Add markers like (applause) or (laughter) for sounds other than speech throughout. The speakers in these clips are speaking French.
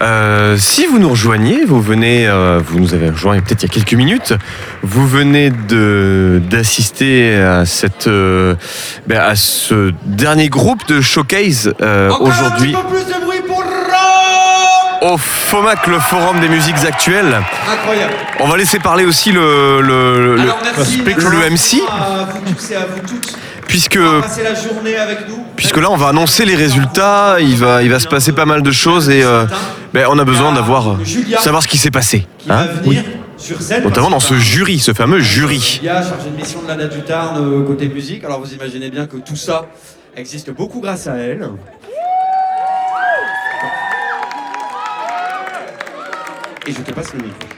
Euh, si vous nous rejoignez, vous venez, euh, vous nous avez rejoint peut-être il y a quelques minutes, vous venez de d'assister à cette, euh, ben, à ce dernier groupe de showcase euh, aujourd'hui au FOMAC, le Forum des musiques actuelles. Incroyable. On va laisser parler aussi le, le, le- Alors merci, le MC, à vous tous et à vous toutes puisque d'avoir passé la journée avec nous. puisque là on va annoncer les résultats, il va il va se passer pas mal de choses et euh, ben, on a besoin d'avoir savoir ce qui s'est passé, qui hein, va venir sur scène. notamment dans ce jury, ce fameux jury. Il y a chargé de mission de l'ANA du Tarn euh, côté musique. Alors vous imaginez bien que tout ça existe beaucoup grâce à elle. Et je te passe le micro.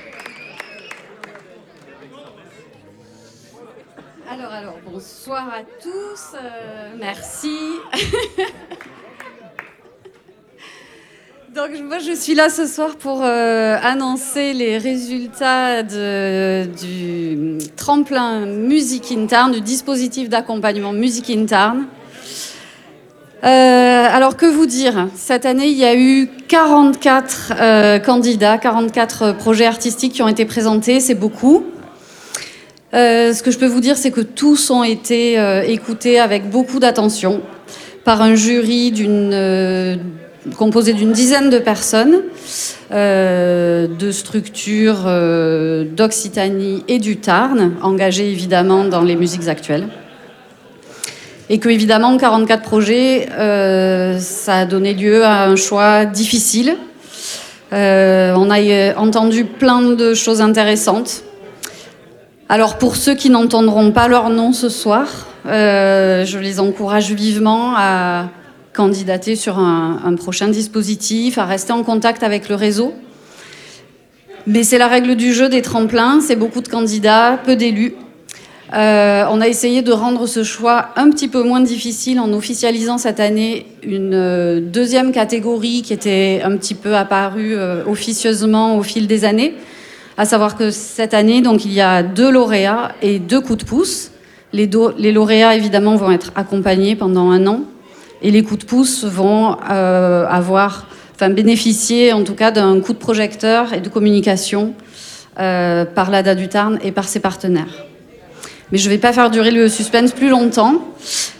Alors, alors, bonsoir à tous, euh, merci. (laughs) Donc, moi, je suis là ce soir pour euh, annoncer les résultats du tremplin Musique Interne, du dispositif d'accompagnement Musique Interne. Euh, alors, que vous dire? Cette année, il y a eu 44 euh, candidats, 44 projets artistiques qui ont été présentés, c'est beaucoup. Ce que je peux vous dire, c'est que tous ont été écoutés avec beaucoup d'attention par un jury d'une, composé d'une dizaine de personnes, euh, de structures euh, d'Occitanie et du Tarn, engagées évidemment dans les musiques actuelles. Et que, évidemment, 44 projets, euh, ça a donné lieu à un choix difficile. Euh, on a entendu plein de choses intéressantes. Alors pour ceux qui n'entendront pas leur nom ce soir, je les encourage vivement à candidater sur un, prochain dispositif, à rester en contact avec le réseau. Mais c'est la règle du jeu des tremplins, c'est beaucoup de candidats, peu d'élus. Euh, on a essayé de rendre ce choix un petit peu moins difficile en officialisant cette année une euh, deuxième catégorie qui était un petit peu apparue euh, officieusement au fil des années à savoir que cette année, donc, il y a deux lauréats et deux coups de pouce. Les lauréats, évidemment, vont être accompagnés pendant un an et les coups de pouce vont euh, avoir, enfin, bénéficier en tout cas d'un coup de projecteur et de communication euh, par l'ADA du Tarn et par ses partenaires. Mais je ne vais pas faire durer le suspense plus longtemps.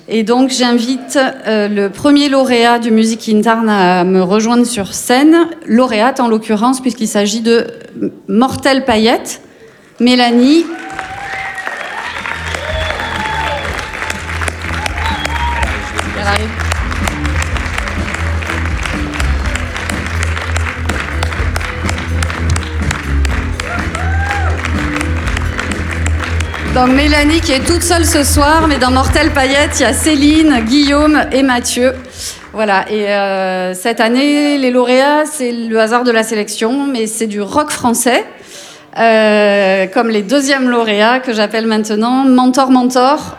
Et donc, j'invite euh, le premier lauréat du Musique in Tarn à me rejoindre sur scène. Lauréate, en l'occurrence, puisqu'il s'agit de Mortel Payette, Mélanie. Elle arrive. Donc Mélanie qui est toute seule ce soir, mais dans Mortel Paillette, il y a Céline, Guillaume et Mathieu. Voilà, et euh, cette année, les lauréats, c'est le hasard de la sélection, mais c'est du rock français, euh, comme les deuxièmes lauréats que j'appelle maintenant Mentor Mentor.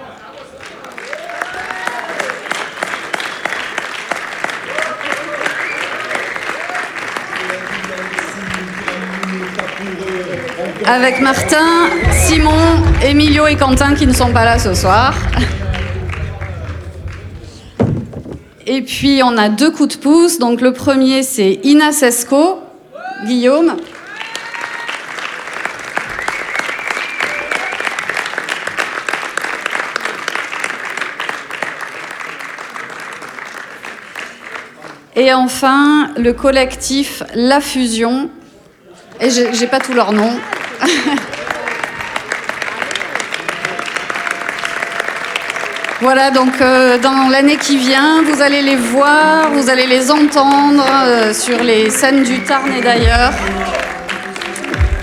Avec Martin, Simon, Emilio et Quentin qui ne sont pas là ce soir. Et puis on a deux coups de pouce. Donc le premier c'est Ina Sesco, Guillaume. Et enfin le collectif La Fusion. Et j'ai pas tous leurs noms. (laughs) Voilà, donc euh, dans l'année qui vient, vous allez les voir, vous allez les entendre euh, sur les scènes du Tarn et d'ailleurs.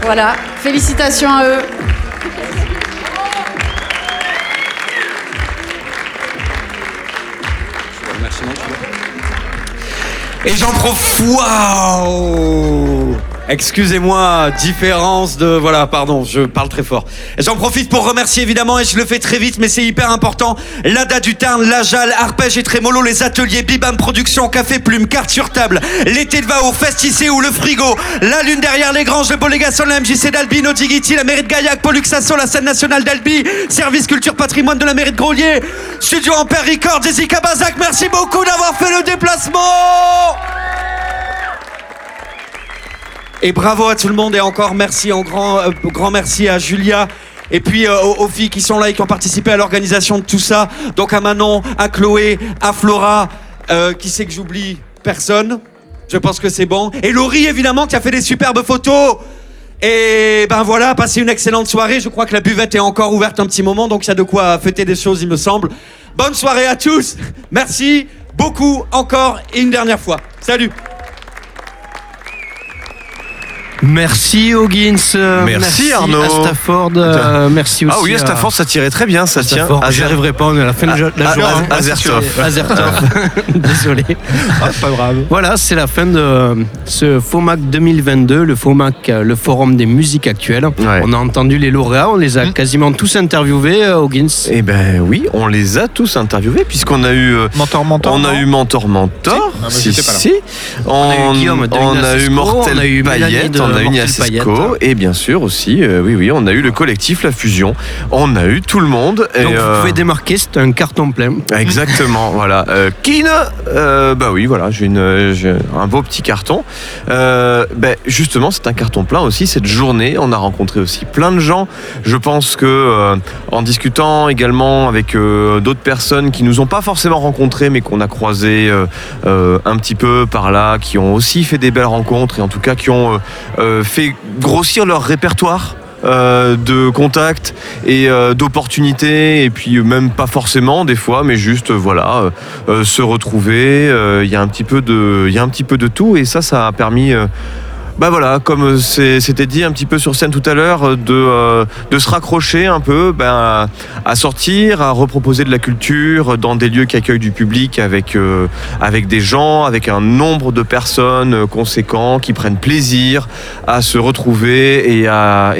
Voilà, félicitations à eux. Et j'en profite. Waouh Excusez-moi, différence de. Voilà, pardon, je parle très fort. J'en profite pour remercier évidemment, et je le fais très vite, mais c'est hyper important, l'ADA du Tarn, l'Ajal, Arpège et Trémolo, les ateliers Bibam Production, Café Plume, Carte sur Table, l'été de Vao, Festicé ou le Frigo, la Lune derrière les granges, le Bolégasson, la MJC d'Albi, no Digiti, la mairie de Gaillac, Poluxasso, la scène nationale d'Albi, Service Culture Patrimoine de la mairie de Grolier, Studio Ampère Record, Jessica Bazac, merci beaucoup d'avoir fait le déplacement Et bravo à tout le monde et encore merci, en grand, euh, grand merci à Julia. Et puis euh, aux, filles qui sont là et qui ont participé à l'organisation de tout ça. Donc à Manon, à Chloé, à Flora. Euh, qui c'est que j'oublie Personne. Je pense que c'est bon. Et Laurie évidemment qui a fait des superbes photos. Et ben voilà, passez une excellente soirée. Je crois que la buvette est encore ouverte un petit moment, donc il y a de quoi fêter des choses, il me semble. Bonne soirée à tous. Merci beaucoup encore et une dernière fois. Salut. Merci Hoggins. euh, Merci, Arnaud. À Stafford. euh, merci aussi. Ah oui, à Stafford, ça tirait très bien, ça tient. J'y arriverai pas, on est à la fin de la à- journée. Azertov. Azertov. (laughs) Désolé. pas grave. Voilà, c'est la fin de ce FOMAC 2022, le FOMAC, euh, le Forum des musiques actuelles. Ouais. On a entendu les lauréats, on les a quasiment tous interviewés, euh, Hoggins. Eh ben oui, on les a tous interviewés puisqu'on a eu euh, Mentor, mentor. on a eu Mentor Mentor, Si. Ah, bah, si, si. On, a eu Guillaume de on a eu Mortel on on a eu Mortel Ignace Payette. Esco, et bien sûr aussi, euh, oui oui, on a eu le collectif La Fusion, on a eu tout le monde. et, Donc vous euh, pouvez démarquer, c'est un carton plein. Exactement, (laughs) voilà. Euh, Keen, euh, bah oui, voilà, j'ai une, j'ai un beau petit carton. Euh, ben, justement, c'est un carton plein aussi cette journée. On a rencontré aussi plein de gens. Je pense que euh, en discutant également avec euh, d'autres personnes qui nous ont pas forcément rencontrés, mais qu'on a croisés euh, euh, un petit peu par là, qui ont aussi fait des belles rencontres et en tout cas qui ont fait grossir leur répertoire euh, de contacts et euh, d'opportunités et puis euh, même pas forcément des fois mais juste euh, voilà euh, euh, se retrouver euh, il y a un petit peu de il y a un petit peu de tout et ça ça a permis euh, bah voilà, comme c'est- c'était dit un petit peu sur scène tout à l'heure, de, euh, de se raccrocher un peu ben, à, sortir, à reproposer de la culture dans des lieux qui accueillent du public avec, euh, des gens, avec un nombre de personnes euh, conséquents qui prennent plaisir à se retrouver et à,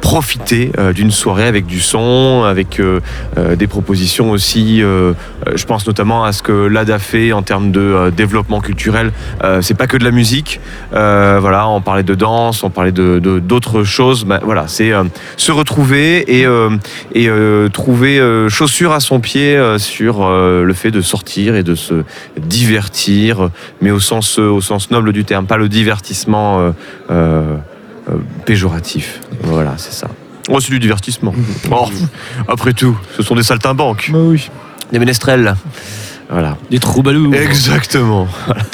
profiter euh, d'une soirée avec du son, avec euh, euh, des propositions aussi. euh, euh, je pense notamment à ce que l'ADA fait en termes de euh, développement culturel. Euh, c'est pas que de la musique. Euh, voilà, on parlait de danse, on parlait de d'autres choses. Ben, voilà, c'est euh, se retrouver et, euh, et euh, trouver euh, chaussure à son pied euh, sur euh, le fait de sortir et de se divertir, mais au sens au sens noble du terme, pas le divertissement euh, euh, euh, péjoratif. Voilà, c'est ça. Oh, c'est du divertissement. Oh, après tout, ce sont des saltimbanques, Bah oui. des ménestrels. Voilà. Des troubadours. Exactement.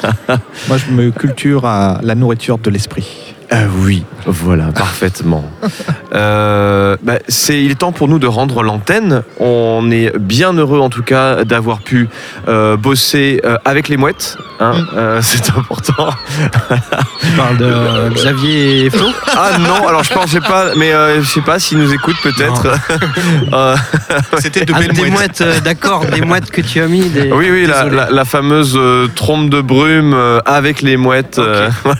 (laughs) Moi, je me culture à la nourriture de l'esprit. Ah oui, voilà, (laughs) parfaitement. Euh, bah, c'est, il est temps pour nous de rendre l'antenne. On est bien heureux en tout cas d'avoir pu euh, bosser euh, avec les mouettes. hein. Euh, (laughs) c'est important. Tu parles de (laughs) Xavier et Flo? Ah non, alors je pensais pas, mais euh, je sais pas s'ils nous écoutent peut-être. Euh, C'était de Ah, belles des mouettes. mouettes, euh, d'accord, des mouettes que tu as mis. Des... oui, oui, la, la- la fameuse euh, trompe de brume euh, avec les mouettes. euh, voilà.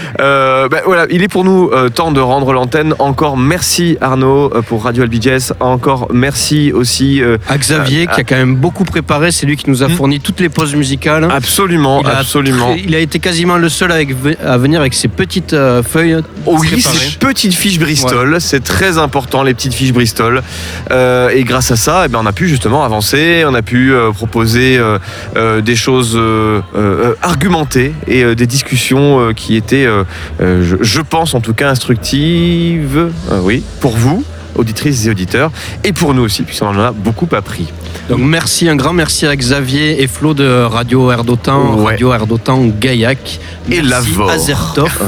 Euh, ben voilà, il est pour nous euh, temps de rendre l'antenne. Encore merci Arnaud euh, pour Radio LBJS. Encore merci aussi. À Xavier, qui a quand même beaucoup préparé, c'est lui qui nous a Mm. fourni toutes les pauses musicales. absolument, il, a absolument. il a été quasiment le seul avec, à venir avec ses petites feuilles. Oh oui, préparées. ces petites fiches Bristol, c'est très important les petites fiches Bristol. Et grâce à ça, eh ben, on a pu justement avancer, on a pu proposer des choses argumentées et des discussions qui étaient, je, je pense en tout cas instructives, euh, oui, pour vous auditrices et auditeurs, et pour nous aussi, puisqu'on en a beaucoup appris. Donc merci, un grand merci à Xavier et Flo de Radio Air d'Otan, Ouais. Radio Air d'Otan Gaillac. Et à Zertov. (laughs)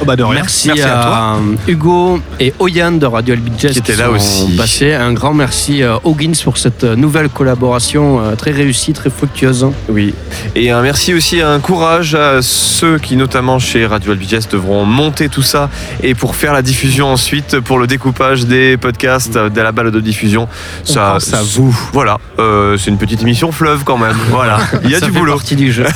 Oh, bah, de rien. Merci, à, Hugo et Oyan de Radio LB Jazz Qui étaient là sont aussi. passés. Un grand merci à Hoggins pour cette nouvelle collaboration euh, très réussie, très fructueuse. Oui, et un merci aussi, un courage à ceux qui, notamment chez Radio LBJS, devront monter tout ça et pour faire la diffusion ensuite, pour le découpage des podcasts, euh, de la balle de diffusion. On pense à vous. Voilà, euh, c'est une petite émission fleuve quand même. (laughs) Voilà, il y a Ça du fait boulot. partie du jeu.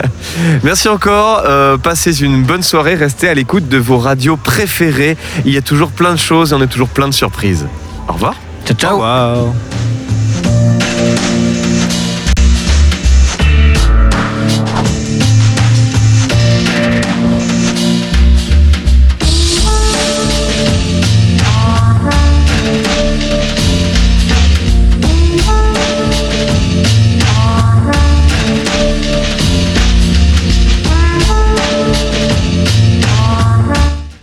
(laughs) Merci encore, euh, passez une bonne soirée, restez à l'écoute de vos radios préférées. Il y a toujours plein de choses et on a toujours plein de surprises. Au revoir. ciao, ciao. Wow.